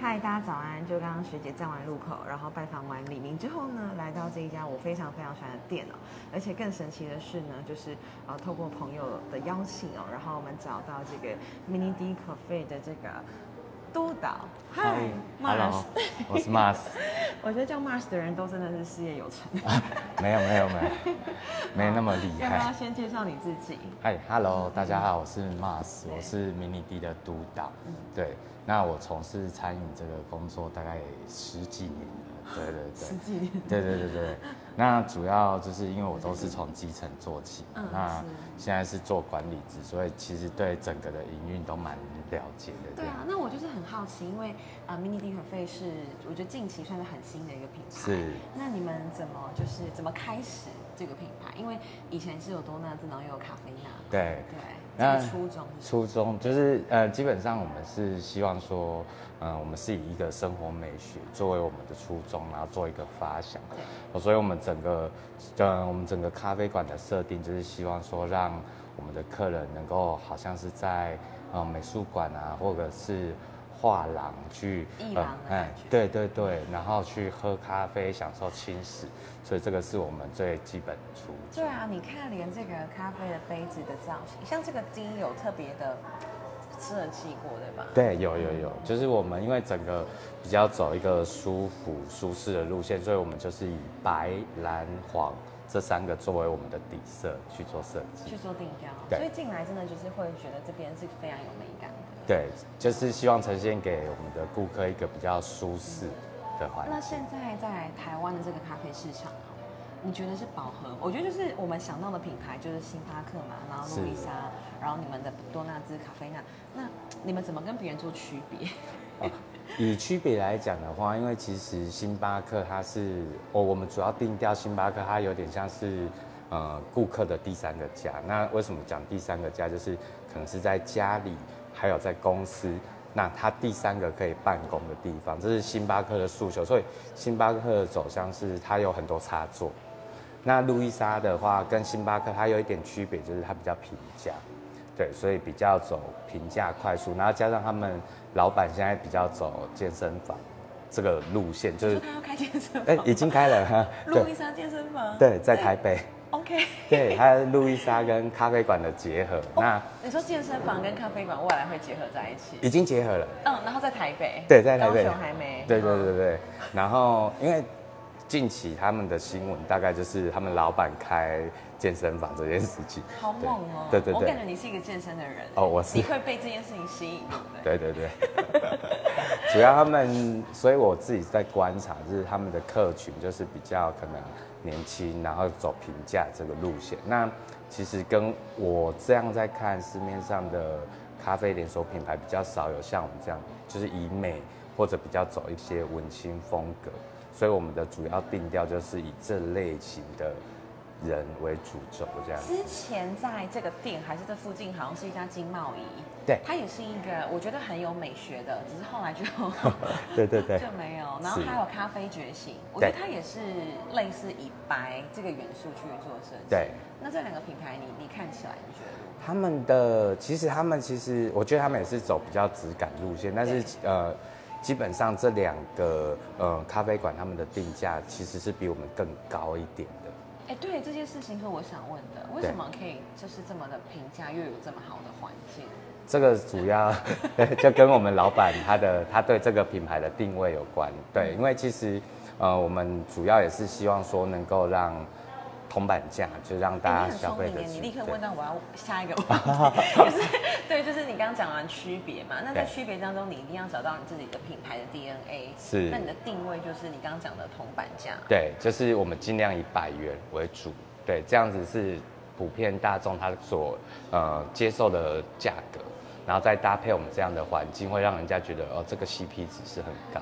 嗨，大家早安！就刚刚学姐站完路口，然后拜访完李明之后呢，来到这一家我非常非常喜欢的店哦。而且更神奇的是呢，就是呃透过朋友的邀请哦，然后我们找到这个 Mini D Cafe 的这个督导。嗨，Mars，我是 Mars。我觉得叫 Mars 的人都真的是事业有成。没有没有没有，没那么厉害。要不要先介绍你自己？嗨，Hello，大家好，我是 Mars，我是 Mini D 的督导。对。那我从事餐饮这个工作大概十几年了，对对对，十几年，对对对对。那主要就是因为我都是从基层做起，那现在是做管理职，所以其实对整个的营运都蛮了解的。对啊，那我就是很好奇，因为啊，Mini D Cafe 是我觉得近期算是很新的一个品牌。是。那你们怎么就是怎么开始这个品牌？因为以前是有多纳兹，然后又有咖啡纳。对对。那初衷，初衷就是呃，基本上我们是希望说，嗯，我们是以一个生活美学作为我们的初衷，然后做一个发想。对。所以，我们整个，呃，我们整个咖啡馆的设定就是希望说，让我们的客人能够好像是在呃美术馆啊，或者是。画廊去，哎，对对对，然后去喝咖啡，享受轻食，所以这个是我们最基本出。对啊，你看连这个咖啡的杯子的造型，像这个金有特别的设计过，对吧？对，有有有，就是我们因为整个比较走一个舒服舒适的路线，所以我们就是以白蓝黄这三个作为我们的底色去做设计，去做定调。所以进来真的就是会觉得这边是非常有美感。对，就是希望呈现给我们的顾客一个比较舒适的环境。那现在在台湾的这个咖啡市场，你觉得是饱和？我觉得就是我们想到的品牌就是星巴克嘛，然后路易莎，然后你们的多纳兹咖啡那，那你们怎么跟别人做区别？以区别来讲的话，因为其实星巴克它是，哦，我们主要定调星巴克，它有点像是呃顾客的第三个家。那为什么讲第三个家？就是可能是在家里。还有在公司，那它第三个可以办公的地方，这是星巴克的诉求。所以星巴克的走向是它有很多插座。那路易莎的话跟星巴克它有一点区别，就是它比较平价，对，所以比较走平价快速。然后加上他们老板现在比较走健身房这个路线，就是他要开健身房，已经开了哈。路易莎健身房，对，在台北。OK，对，还有路易莎跟咖啡馆的结合。那你说健身房跟咖啡馆未来会结合在一起？已经结合了。嗯，然后在台北。对，在台北。高雄还没。对对对对。然后因为近期他们的新闻大概就是他们老板开健身房这件事情。好猛哦！对对对。我感觉你是一个健身的人。哦，我是。你会被这件事情吸引，对对对。主要他们，所以我自己在观察，就是他们的客群就是比较可能。年轻，然后走平价这个路线。那其实跟我这样在看市面上的咖啡连锁品牌比较少有像我们这样，就是以美或者比较走一些文青风格。所以我们的主要定调就是以这类型的。人为主轴这样。之前在这个店还是这附近，好像是一家金茂仪。对。它也是一个我觉得很有美学的，只是后来就 对对对 就没有。然后还有咖啡觉醒，我觉得它也是类似以白这个元素去做设计。对。那这两个品牌，你你看起来你觉得？他们的其实他们其实我觉得他们也是走比较质感路线，但是呃，基本上这两个呃咖啡馆他们的定价其实是比我们更高一点。哎，对这件事情是我想问的，为什么可以就是这么的评价，又有这么好的环境？这个主要 就跟我们老板他的他对这个品牌的定位有关。对，因为其实呃，我们主要也是希望说能够让。铜板价就让大家消费的。你立刻问到我要下一个 问题，就是 对，就是你刚刚讲完区别嘛，那在区别当中，你一定要找到你自己的品牌的 DNA。是。那你的定位就是你刚刚讲的铜板价。对，就是我们尽量以百元为主，对，这样子是普遍大众他所呃接受的价格，然后再搭配我们这样的环境，会让人家觉得哦，这个 CP 值是很高。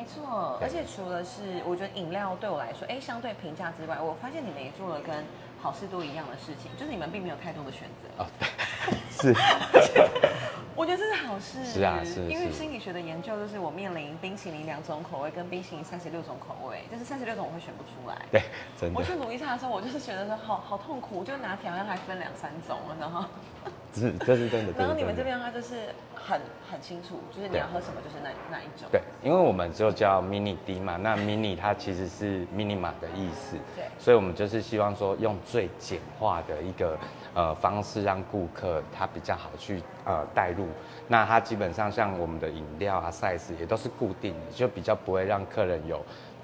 没错，而且除了是我觉得饮料对我来说，哎，相对平价之外，我发现你们也做了跟好事多一样的事情，就是你们并没有太多的选择。哦，是。我觉得这是好事。是啊，是。因为心理学的研究就是我面临冰淇淋两种口味跟冰淇淋三十六种口味，就是三十六种我会选不出来。对，真的。我去努力查的时候，我就是觉得说好好痛苦，就拿条要还分两三种，然后。是，这是真的。然后你们这边的话就是很很清楚，就是你要喝什么就是那那一种。对，因为我们就叫 mini D 嘛，那 mini 它其实是 mini 码的意思，对所以我们就是希望说用最简化的一个呃方式，让顾客他比较好去呃带入。那它基本上像我们的饮料啊 size 也都是固定的，就比较不会让客人有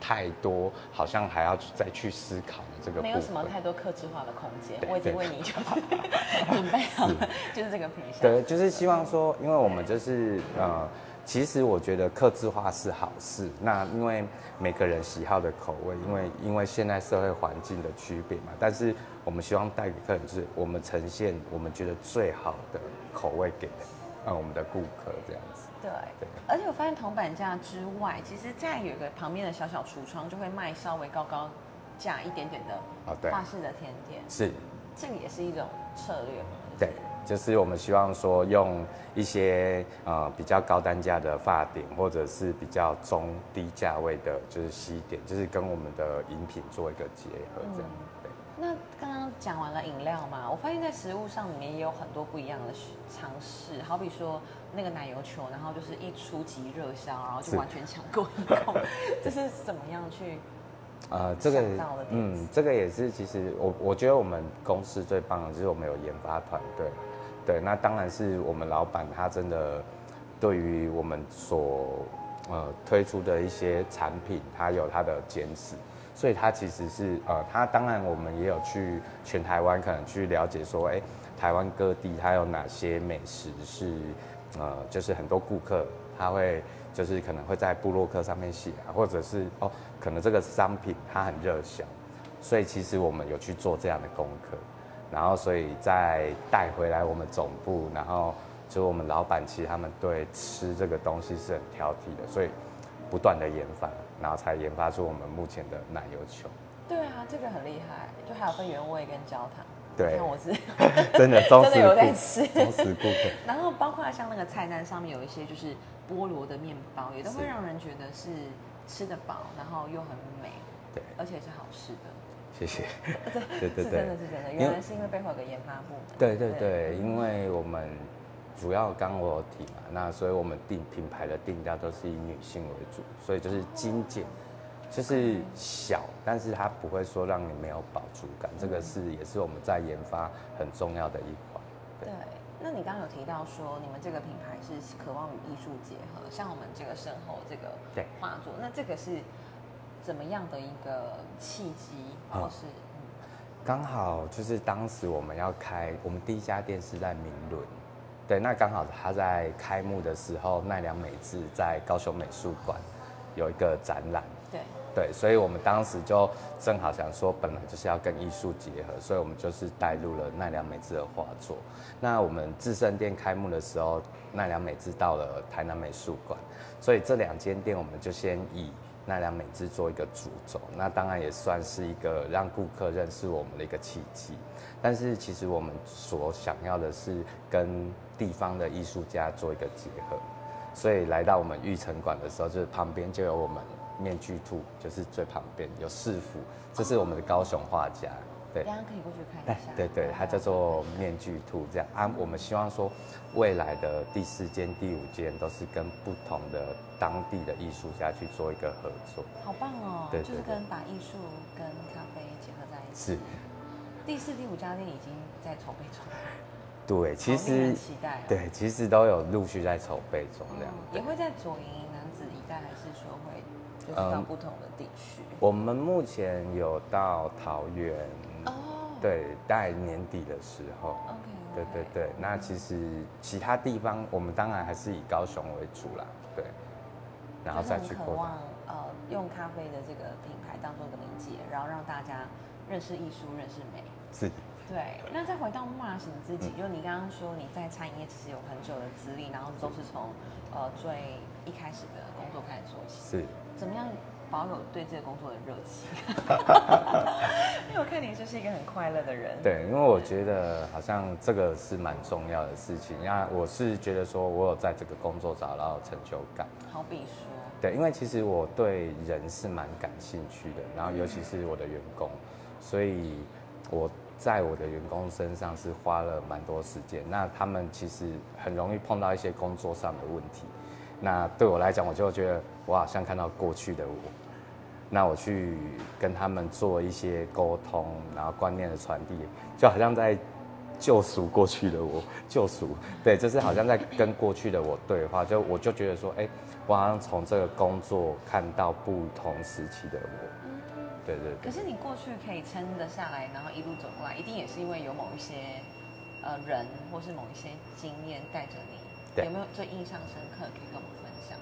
太多好像还要再去思考的这个。没有什么太多克制化的空间，我已经对为你就 准备好了，就是这个品相。对，就是希望说，因为我们就是呃，其实我觉得克制化是好事。那因为每个人喜好的口味，因为因为现在社会环境的区别嘛，但是我们希望带给客人就是我们呈现我们觉得最好的口味给呃我们的顾客这样子。对对，而且我发现铜板价之外，其实再有一个旁边的小小橱窗，就会卖稍微高高价一点点的哦对法式的甜点，是，这个也是一种策略嘛。对，就是我们希望说用一些呃比较高单价的发点，或者是比较中低价位的，就是西点，就是跟我们的饮品做一个结合这样。对。那刚刚讲完了饮料嘛，我发现在食物上里面也有很多不一样的尝试，好比说那个奶油球，然后就是一出即热销，然后就完全抢购一空，这是怎么样去？呃，这个嗯，这个也是，其实我我觉得我们公司最棒的就是我们有研发团队，对，那当然是我们老板他真的对于我们所呃推出的一些产品，他有他的坚持，所以他其实是呃，他当然我们也有去全台湾可能去了解说，哎，台湾各地它有哪些美食是呃，就是很多顾客他会就是可能会在部落客上面写，或者是哦，可能这个商品它很热销，所以其实我们有去做这样的功课，然后所以再带回来我们总部，然后就我们老板其实他们对吃这个东西是很挑剔的，所以不断的研发，然后才研发出我们目前的奶油球。对啊，这个很厉害，就还有分原味跟焦糖。对我是 真的 真的有在吃忠实顾客。然后包括像那个菜单上面有一些就是菠萝的面包，也都会是让人觉得是吃得饱，然后又很美，对，而且是好吃的。谢谢。对对是真的是真的，原来是因为背后有个研发部门。对对对，因为我们主要刚刚我有提嘛，那所以我们定品牌的定价都是以女性为主，所以就是精简，就是小，但是它不会说让你没有饱足感，这个是也是我们在研发很重要的一环。对，那你刚刚有提到说你们这个品牌是渴望与艺术结合，像我们这个身后这个对画作，那这个是怎么样的一个契机，啊或是嗯。刚好就是当时我们要开，我们第一家店是在明伦，对，那刚好他在开幕的时候，奈良美智在高雄美术馆有一个展览，对对，所以我们当时就正好想说，本来就是要跟艺术结合，所以我们就是带入了奈良美智的画作。那我们自胜店开幕的时候，奈良美智到了台南美术馆，所以这两间店我们就先以奈良美智做一个主轴。那当然也算是一个让顾客认识我们的一个契机。但是其实我们所想要的是跟地方的艺术家做一个结合。所以来到我们玉城馆的时候，就是旁边就有我们面具兔，就是最旁边有市府，这是我们的高雄画家，对大。家可以过去看一下。对对，它叫做面具兔这样啊。我们希望说，未来的第四间、第五间都是跟不同的当地的艺术家去做一个合作。好棒哦！对就是跟把艺术跟咖啡结合在一起。是，第四、第五家店已经在筹备中，对，其实期待、哦。对，其实都有陆续在筹备中这样嗯。也会在左营男子一带，还是说会就是到嗯不同的地区？我们目前有到桃园，哦，对，大概年底的时候。，OK，对对对，那其实其他地方我们当然还是以高雄为主啦，对，然后再去渴望。呃用咖啡的这个品牌当做一个媒介，然后让大家认识艺术、认识美。是，对，那再回到 Mars 你自己，嗯就你刚刚说你在餐饮业其实有很久的资历，然后都是从呃最一开始的工作开始做起，是，怎么样保有对这个工作的热情？因为我看你就是一个很快乐的人。对，因为我觉得好像这个是蛮重要的事情。那我是觉得说我有在这个工作找到成就感。好比说，对，因为其实我对人是蛮感兴趣的，然后尤其是我的员工，所以我在我的员工身上是花了蛮多时间。那他们其实很容易碰到一些工作上的问题。那对我来讲，我就觉得我好像看到过去的我。那我去跟他们做一些沟通，然后观念的传递，就好像在救赎过去的我，救赎，对，就是好像在跟过去的我对话。就我就觉得说，哎，我好像从这个工作看到不同时期的我。对对。可是你过去可以撑得下来，然后一路走过来，一定也是因为有某一些呃人，或是某一些经验带着你。有没有最印象深刻可以跟我们分享？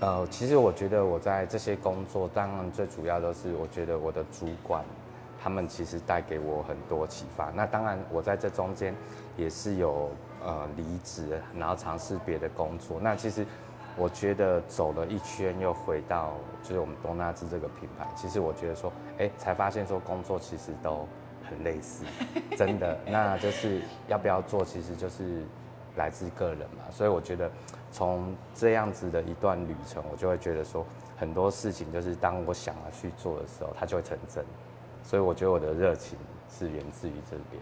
呃，其实我觉得我在这些工作，当然最主要都是我觉得我的主管，他们其实带给我很多启发。那当然我在这中间也是有呃离职，然后尝试别的工作。那其实我觉得走了一圈又回到就是我们东纳兹这个品牌，其实我觉得说，哎，才发现说工作其实都很类似，真的。那就是要不要做，其实就是来自个人嘛。所以我觉得。从这样子的一段旅程，我就会觉得说，很多事情就是当我想要去做的时候，它就会成真。所以我觉得我的热情是源自于这边。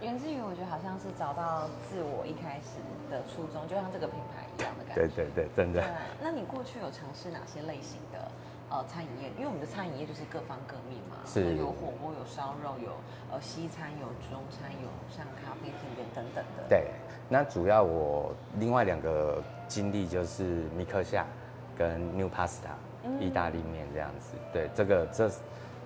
源自于我觉得好像是找到自我一开始的初衷，就像这个品牌一样的感觉。对对对，真的。那你过去有尝试哪些类型的呃餐饮业？因为我们的餐饮业就是各方各面嘛，是有火锅、有烧肉、有呃西餐、有中餐、有像咖啡厅等等的。对。那主要我另外两个经历就是米克夏跟 New Pasta 意大利面这样子。对，这个这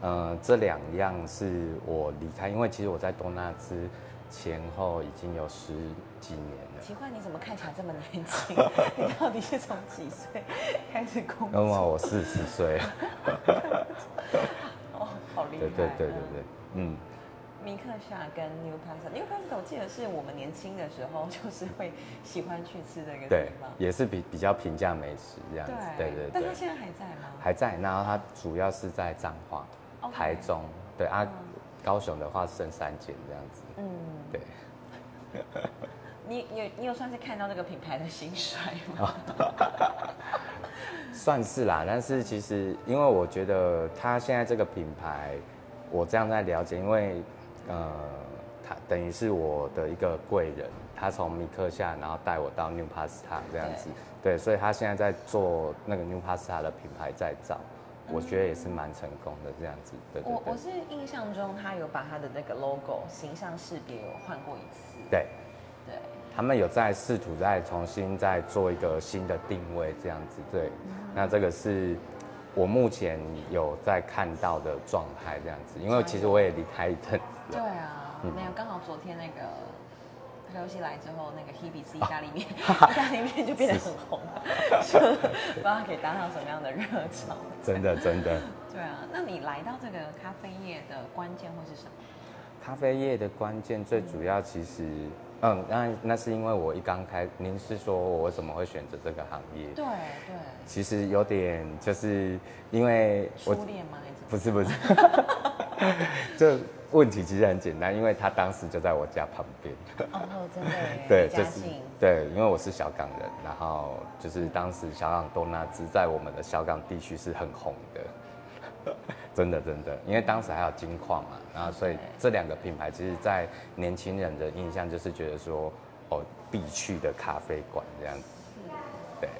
呃这两样是我离开，因为其实我在多纳兹前后已经有十几年了。奇怪，你怎么看起来这么年轻？你到底是从几岁开始工作？那么我四十岁。哦，好厉害！对对对对对，嗯。米克夏跟 New Pasta，New Pasta 我记得是我们年轻的时候就是会喜欢去吃的一个地方，也是比比较平价美食这样子。对对对。但他现在还在吗？还在，然后他主要是在彰化、台中，对啊，高雄的话剩三间这样子。嗯，对。你有你有算是看到那个品牌的兴衰吗？算是啦，但是其实因为我觉得他现在这个品牌，我这样在了解，因为。呃，他等于是我的一个贵人，他从米克夏，然后带我到 New Pasta 这样子，对，所以他现在在做那个 New Pasta 的品牌再造，我觉得也是蛮成功的这样子，对对我我是印象中他有把他的那个 logo 形象识别有换过一次，对，对，他们有在试图再重新再做一个新的定位这样子，对，那这个是。我目前有在看到的状态这样子，因为其实我也离开一阵子。对啊，没有，刚好昨天那个刘希来之后，那个 Hebe 吃意大利面，意大利面就变得很红了，不知道可以搭上什么样的热潮。真的，真的。对啊，那你来到这个咖啡业的关键会是什么？咖啡业的关键最主要其实。嗯，那那是因为我一刚开，您是说我为什么会选择这个行业？对对，其实有点就是因为初恋吗？不是不是，这 问题其实很简单，因为他当时就在我家旁边。哦，真的。对，就是对，因为我是小港人，然后就是当时小港多纳兹在我们的小港地区是很红的。真的真的，因为当时还有金矿嘛，然后所以这两个品牌，其实，在年轻人的印象就是觉得说，哦，必去的咖啡馆这样子。是。对。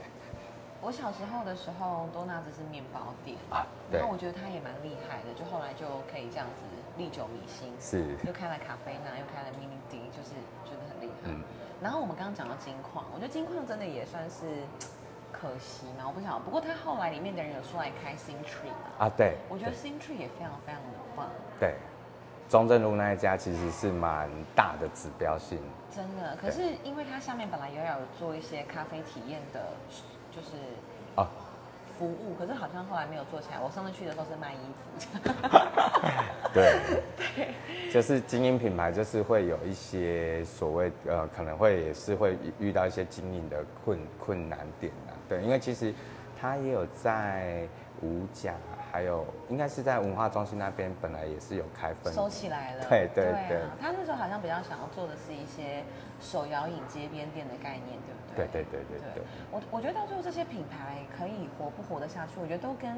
我小时候的时候，多纳兹是面包店啊，然后我觉得他也蛮厉害的，就后来就可以这样子历久弥新。是。又开了咖啡呢，又开了 mini D，就是觉得很厉害。嗯。然后我们刚刚讲到金矿，我觉得金矿真的也算是。可惜嘛，我不晓得。不过他后来里面的人有出来开 Sing Tree 嘛啊，对，我觉得 Sing Tree 也非常非常的棒。对，中正路那一家其实是蛮大的指标性。真的，可是因为它下面本来也有做一些咖啡体验的，就是啊服务，可是好像后来没有做起来。我上次去的时候是卖衣服。对，就是经营品牌，就是会有一些所谓呃，可能会也是会遇到一些经营的困困难点啊。对，因为其实他也有在五甲，还有应该是在文化中心那边，本来也是有开分，收起来了。对对对，他那时候好像比较想要做的是一些手摇饮街边店的概念，对不对？对对对对对。我我觉得到最后这些品牌可以活不活得下去，我觉得都跟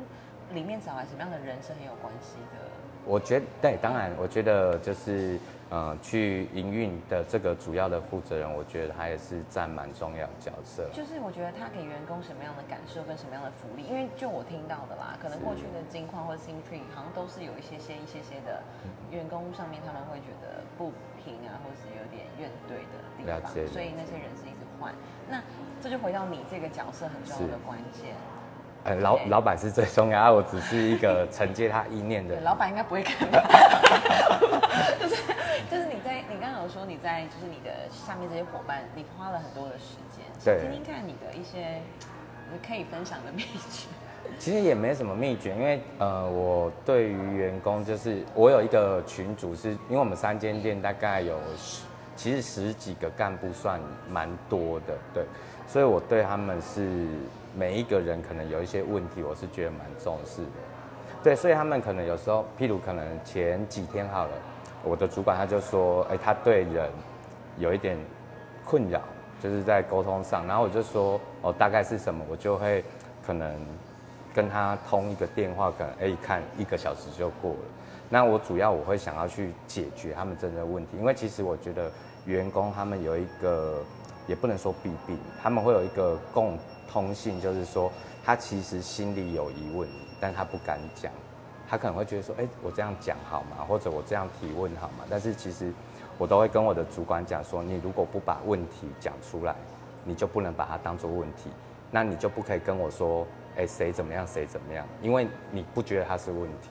里面找来什么样的人是很有关系的。我觉得对，当然，我觉得就是呃，去营运的这个主要的负责人，我觉得他也是占蛮重要的角色。就是我觉得他给员工什么样的感受跟什么样的福利，因为就我听到的啦，可能过去的金矿或者 Simtree 好像都是有一些些一些些的员工上面他们会觉得不平啊，或是有点怨怼的地方，所以那些人是一直换。那这就回到你这个角色很重要的关键。呃，老老板是最重要，我只是一个承接他意念的。老板应该不会看。说你在就是你的下面这些伙伴，你花了很多的时间，对，听听看你的一些可以分享的秘诀。其实也没什么秘诀，因为呃，我对于员工就是我有一个群组，是因为我们三间店大概有十，其实十几个干部算蛮多的，对，所以我对他们是。每一个人可能有一些问题，我是觉得蛮重视的，对，所以他们可能有时候，譬如可能前几天好了，我的主管他就说，哎，他对人有一点困扰，就是在沟通上，然后我就说，哦，大概是什么，我就会可能跟他通一个电话，可能哎看一个小时就过了。那我主要我会想要去解决他们真正的问题，因为其实我觉得员工他们有一个，也不能说弊病，他们会有一个共。通信就是说，他其实心里有疑问，但他不敢讲。他可能会觉得说，哎，我这样讲好吗？或者我这样提问好吗？但是其实我都会跟我的主管讲说，你如果不把问题讲出来，你就不能把它当做问题。那你就不可以跟我说，哎，谁怎么样，谁怎么样？因为你不觉得它是问题。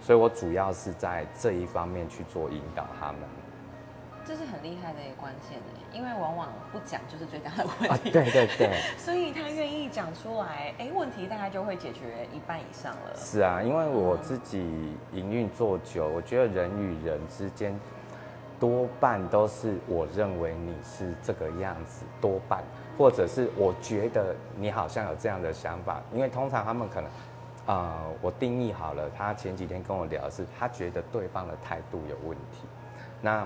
所以我主要是在这一方面去做引导他们。这是很厉害的一个关键因为往往不讲就是最大的问题。对对对。所以他愿意讲出来，哎，问题大概就会解决一半以上了。是啊，因为我自己营运做久，我觉得人与人之间多半都是我认为你是这个样子，多半，或者是我觉得你好像有这样的想法，因为通常他们可能，呃，我定义好了，他前几天跟我聊的是，他觉得对方的态度有问题，那。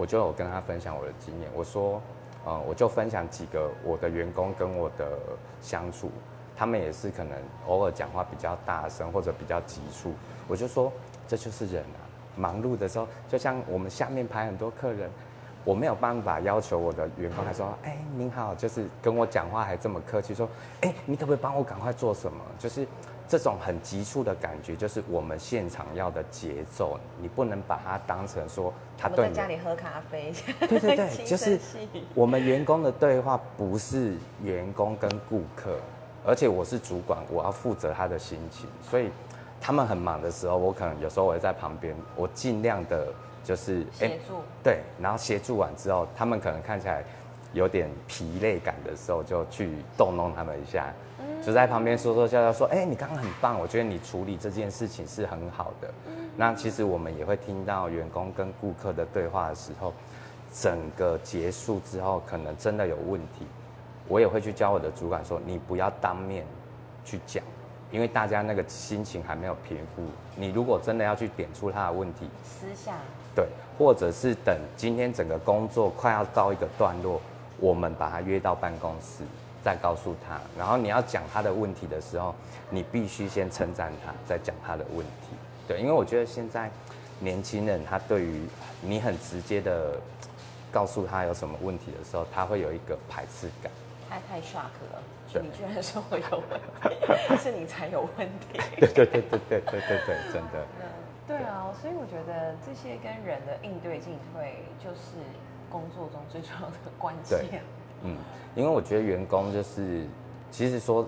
我就有跟他分享我的经验，我说，呃，我就分享几个我的员工跟我的相处，他们也是可能偶尔讲话比较大声或者比较急促，我就说这就是人啊，忙碌的时候，就像我们下面排很多客人，我没有办法要求我的员工，他说，哎，您好，就是跟我讲话还这么客气，说，哎，你可不可以帮我赶快做什么？就是。这种很急促的感觉，就是我们现场要的节奏。你不能把它当成说他对在家里喝咖啡。对对对，就是我们员工的对话不是员工跟顾客，而且我是主管，我要负责他的心情。所以他们很忙的时候，我可能有时候我会在旁边，我尽量的就是协助。对，然后协助完之后，他们可能看起来有点疲累感的时候，就去逗弄他们一下。就在旁边说说笑笑，说：“哎，你刚刚很棒，我觉得你处理这件事情是很好的。”那其实我们也会听到员工跟顾客的对话的时候，整个结束之后，可能真的有问题，我也会去教我的主管说：“你不要当面去讲，因为大家那个心情还没有平复。你如果真的要去点出他的问题，私下对，或者是等今天整个工作快要到一个段落，我们把他约到办公室。”再告诉他，然后你要讲他的问题的时候，你必须先称赞他，再讲他的问题。对，因为我觉得现在年轻人他对于你很直接的告诉他有什么问题的时候，他会有一个排斥感。他太 shock 了，你居然说我有问题，是你才有问题。对对对对对对对对，真的。对啊，所以我觉得这些跟人的应对进退，就是工作中最重要的关键。嗯，因为我觉得员工就是，其实说，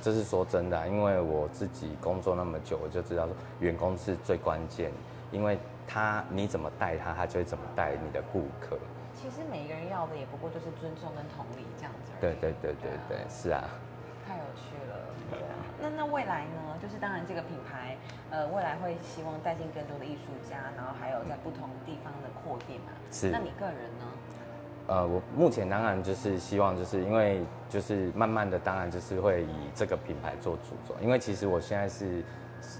这是说真的，因为我自己工作那么久，我就知道说员工是最关键，因为他你怎么带他，他就会怎么带你的顾客。其实每个人要的也不过就是尊重跟同理这样子。对对对对对，是啊。太有趣了，对啊。那那未来呢？就是当然这个品牌，呃，未来会希望带进更多的艺术家，然后还有在不同地方的扩店嘛。是。那你个人呢？呃，我目前当然就是希望，就是因为就是慢慢的，当然就是会以这个品牌做主轴，因为其实我现在是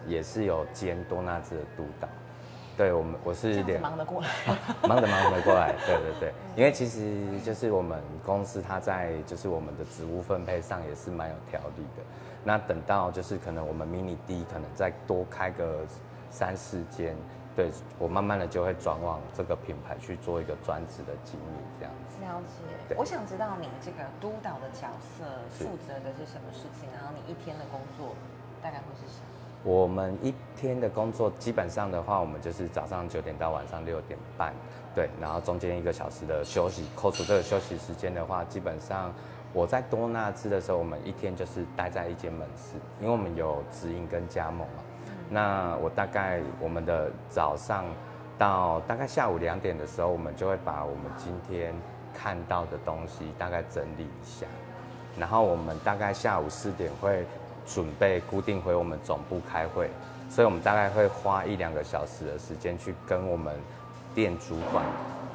也是有兼多纳兹的督导，对我们我是忙得过来，忙得忙得过来，对对对，因为其实就是我们公司它在就是我们的职务分配上也是蛮有条理的，那等到就是可能我们 mini D 可能再多开个三四间，对我慢慢的就会转往这个品牌去做一个专职的经营这样子。了解。我想知道你这个督导的角色是负责的是什么事情，然后你一天的工作大概会是什么？我们一天的工作基本上的话，我们就是早上九点到晚上六点半，对，然后中间一个小时的休息，扣除这个休息时间的话，基本上我在多纳兹的时候，我们一天就是待在一间门市，因为我们有直营跟加盟嘛。那我大概我们的早上到大概下午两点的时候，我们就会把我们今天看到的东西大概整理一下，然后我们大概下午四点会准备固定回我们总部开会，所以我们大概会花一两个小时的时间去跟我们店主管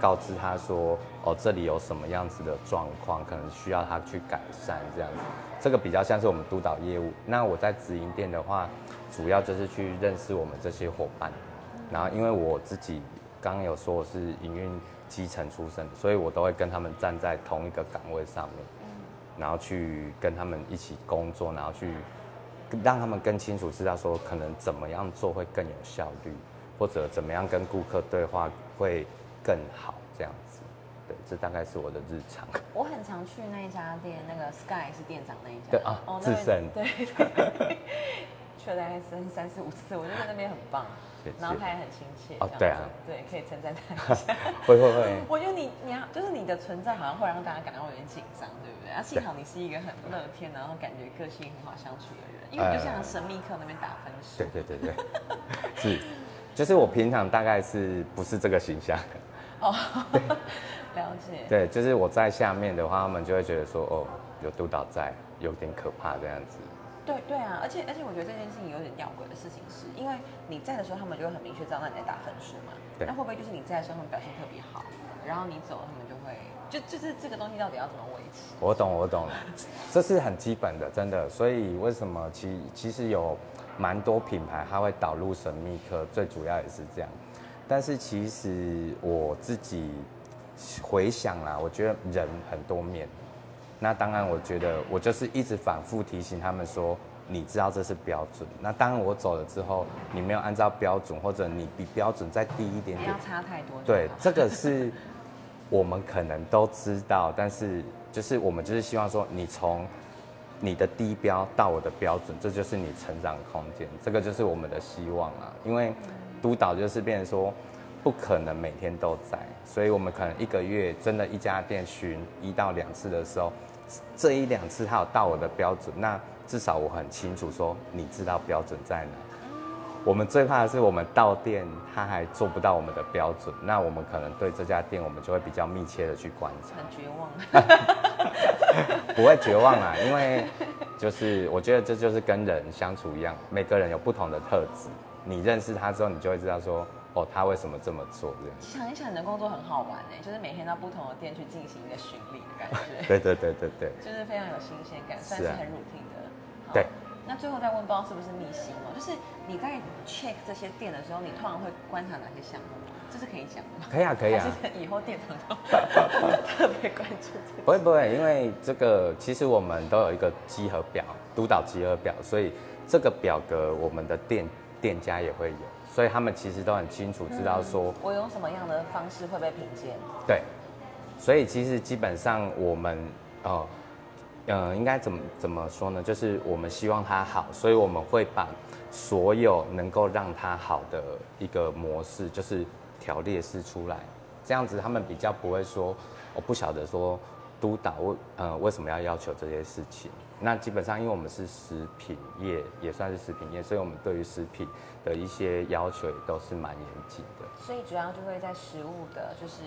告知他说，哦，这里有什么样子的状况，可能需要他去改善这样子。这个比较像是我们督导业务。那我在直营店的话，主要就是去认识我们这些伙伴。然后因为我自己刚刚有说我是营运基层出身，所以我都会跟他们站在同一个岗位上面。然后去跟他们一起工作，然后去让他们更清楚知道说可能怎么样做会更有效率，或者怎么样跟顾客对话会更好这样子。对，这大概是我的日常。我很常去那一家店，那个 Sky 是店长那一家。对啊那边自胜对对，去了大概三三四五次，我觉得那边很棒。然后他也很亲切。对啊对，可以称赞他一下。会会会，我觉得你你要就是你的存在好像会让大家感到有点紧张，对不对？啊，幸好你是一个很乐天，然后感觉个性很好相处的人，因为就像神秘客那边打分数。对对对对，是，就是我平常大概是不是这个形象？哦，了解。对，就是我在下面的话，他们就会觉得说，哦，有督导在，有点可怕这样子。对对啊，而且而且我觉得这件事情有点吊诡的事情是，因为你在的时候，他们就会很明确知道那你在打分数嘛。对那会不会就是你在的时候，他们表现特别好，然后你走了，他们就会就就是这个东西到底要怎么维持？我懂，我懂了，这是很基本的，真的。所以为什么其其实有蛮多品牌它会导入神秘客，最主要也是这样。但是其实我自己回想啦，我觉得人很多面。那当然，我觉得我就是一直反复提醒他们说，你知道这是标准。那当然我走了之后，你没有按照标准，或者你比标准再低一点点不要，差太多。对，这个是我们可能都知道，但是就是我们就是希望说，你从你的低标到我的标准，这就是你成长空间，这个就是我们的希望啊。因为督导就是变成说，不可能每天都在，所以我们可能一个月真的一家店巡一到两次的时候，这一两次他有到我的标准，那至少我很清楚说，你知道标准在哪。我们最怕的是我们到店，他还做不到我们的标准，那我们可能对这家店，我们就会比较密切的去观察，很绝望。不会绝望啦，因为就是我觉得这就是跟人相处一样，每个人有不同的特质，你认识他之后，你就会知道说，哦，他为什么这么做这样。想一想，你的工作很好玩哎，就是每天到不同的店去进行一个巡礼的感觉，对对对对对，就是非常有新鲜感，算是很 routine 的。好对。那最后再问，不知道是不是秘辛哦？就是你在 check 这些店的时候，你通常会观察哪些项目吗？这是可以讲的吗？可以啊可以啊是以后店长就特别关注这个。不会不会，因为这个其实我们都有一个集合表，督导集合表，所以这个表格我们的店店家也会有，所以他们其实都很清楚知道说，我用什么样的方式会被评鉴？对，所以其实基本上我们哦，呃，应该怎么怎么说呢？就是我们希望它好，所以我们会把所有能够让它好的一个模式，就是条列式出来，这样子他们比较不会说，我不晓得说督导为呃为什么要要求这些事情。那基本上，因为我们是食品业，也算是食品业，所以我们对于食品的一些要求也都是蛮严谨的。所以主要就会在食物的，就是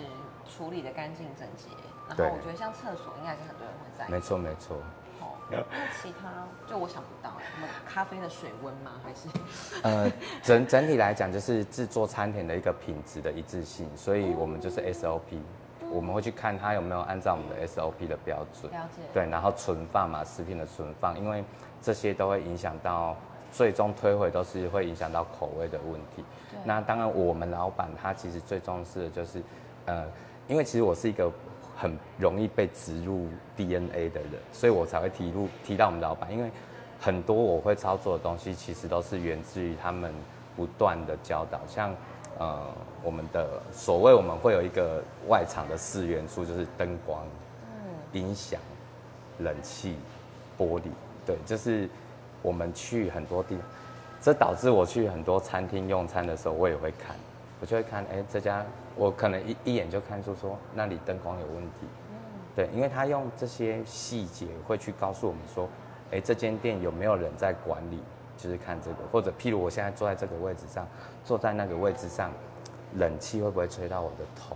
处理的干净整洁。然后我觉得像厕所应该是很多人会在意。没错没错。哦，那其他就我想不到，什么咖啡的水温吗？还是呃，整整体来讲，就是制作餐点的一个品质的一致性，所以我们就是 SOP，我们会去看它有没有按照我们的 SOP 的标准。了解？对，然后存放嘛，食品的存放，因为这些都会影响到最终推回，都是会影响到口味的问题。那当然，我们老板他其实最重视的就是，呃，因为其实我是一个很容易被植入 DNA 的人，所以我才会提入提到我们老板，因为很多我会操作的东西，其实都是源自于他们不断的教导，像呃我们的所谓我们会有一个外场的四元素，就是灯光、音响、冷气、玻璃，对，就是我们去很多地方，这导致我去很多餐厅用餐的时候，我也会看，我就会看，哎、这家我可能一一眼就看出说那里灯光有问题，对，因为他用这些细节会去告诉我们说，哎，这间店有没有人在管理，就是看这个，或者譬如我现在坐在这个位置上，坐在那个位置上，冷气会不会吹到我的头？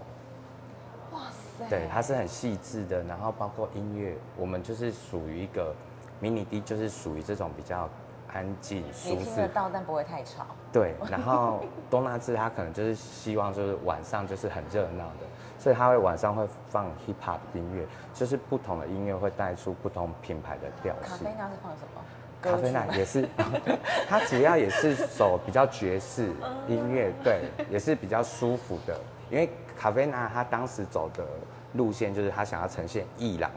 哇塞，对，它是很细致的，然后包括音乐，我们就是属于一个迷你 D，就是属于这种比较安静舒适听得到，但不会太吵。对，然后多纳兹他可能就是希望就是晚上就是很热闹的，所以他会晚上会放 hip hop 音乐，就是不同的音乐会带出不同品牌的调性咖啡。那是放什么？咖啡奶也是，它主要也是走比较爵士音乐，对，也是比较舒服的。因为卡菲娜他当时走的路线就是他想要呈现艺廊，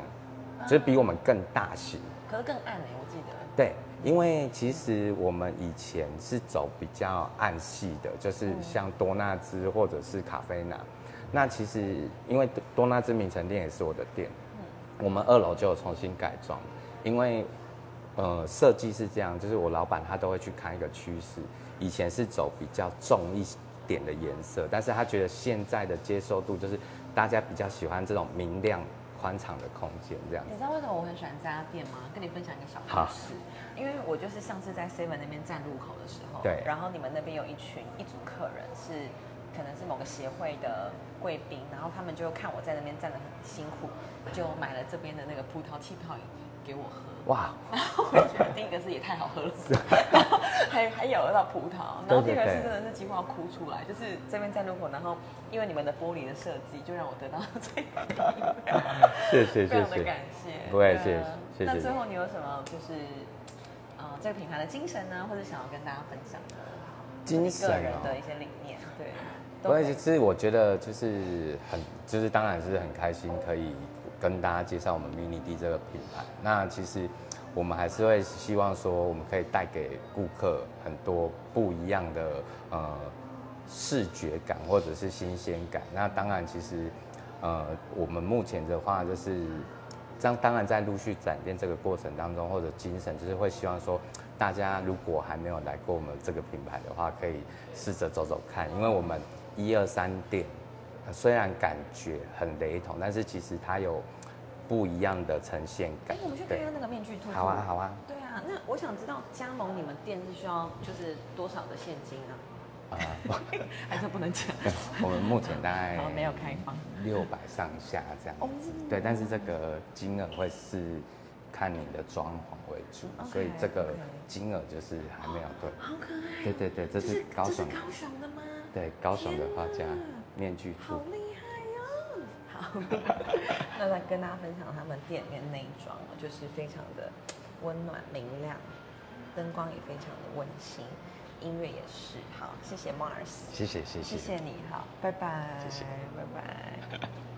就是比我们更大型。可是更暗哎，我记得。对，因为其实我们以前是走比较暗系的，就是像多纳兹或者是卡菲娜。那其实因为多多纳兹名城店也是我的店，我们二楼就有重新改装，因为呃设计是这样，就是我老板他都会去看一个趋势，以前是走比较重一点的颜色，但是他觉得现在的接受度就是大家比较喜欢这种明亮宽敞的空间这样子。你知道为什么我很喜欢这家店吗？跟你分享一个小故事。因为我就是上次在 Seven 那边站路口的时候，对然后你们那边有一群一组客人是可能是某个协会的贵宾，然后他们就看我在那边站得很辛苦，就买了这边的那个葡萄气泡饮给我喝。哇，然 后我觉得第一个是也太好喝了，然 后还还咬得到葡萄，然后第二个是真的是几乎要哭出来，就是这边在路口，然后因为你们的玻璃的设计，就让我得到最高的饮料。谢谢谢谢非常的感。谢。不会对啊谢谢谢谢那最后你有什么就是呃这个品牌的精神呢，或者想要跟大家分享的？精神的一些理念，对。都我可以也是，我觉得就是很，就是当然是很开心可以跟大家介绍我们 mini D 这个品牌。那其实我们还是会希望说，我们可以带给顾客很多不一样的呃视觉感或者是新鲜感。那当然，其实呃我们目前的话就是。这样当然在陆续展店这个过程当中，或者精神就是会希望说，大家如果还没有来过我们这个品牌的话，可以试着走走看，因为我们一二三店虽然感觉很雷同，但是其实它有不一样的呈现感哎，。我们去看看那个面具兔兔。好啊，好啊。对啊，那我想知道加盟你们店是需要就是多少的现金啊？啊、还是不能讲？我们目前大概好，没有开放。六百上下这样哦子。对，但是这个金额会是看你的装潢为主所以这个金额就是还没有对。好可爱。对对对，这是高雄高雄的吗？对高雄的画家面具。好厉害哟、好，那再跟大家分享他们店里面内装，就是非常的温暖明亮，灯光也非常的温馨，音乐也是。好，谢谢 Mars，谢谢谢谢谢谢你，好，拜拜，谢谢拜拜。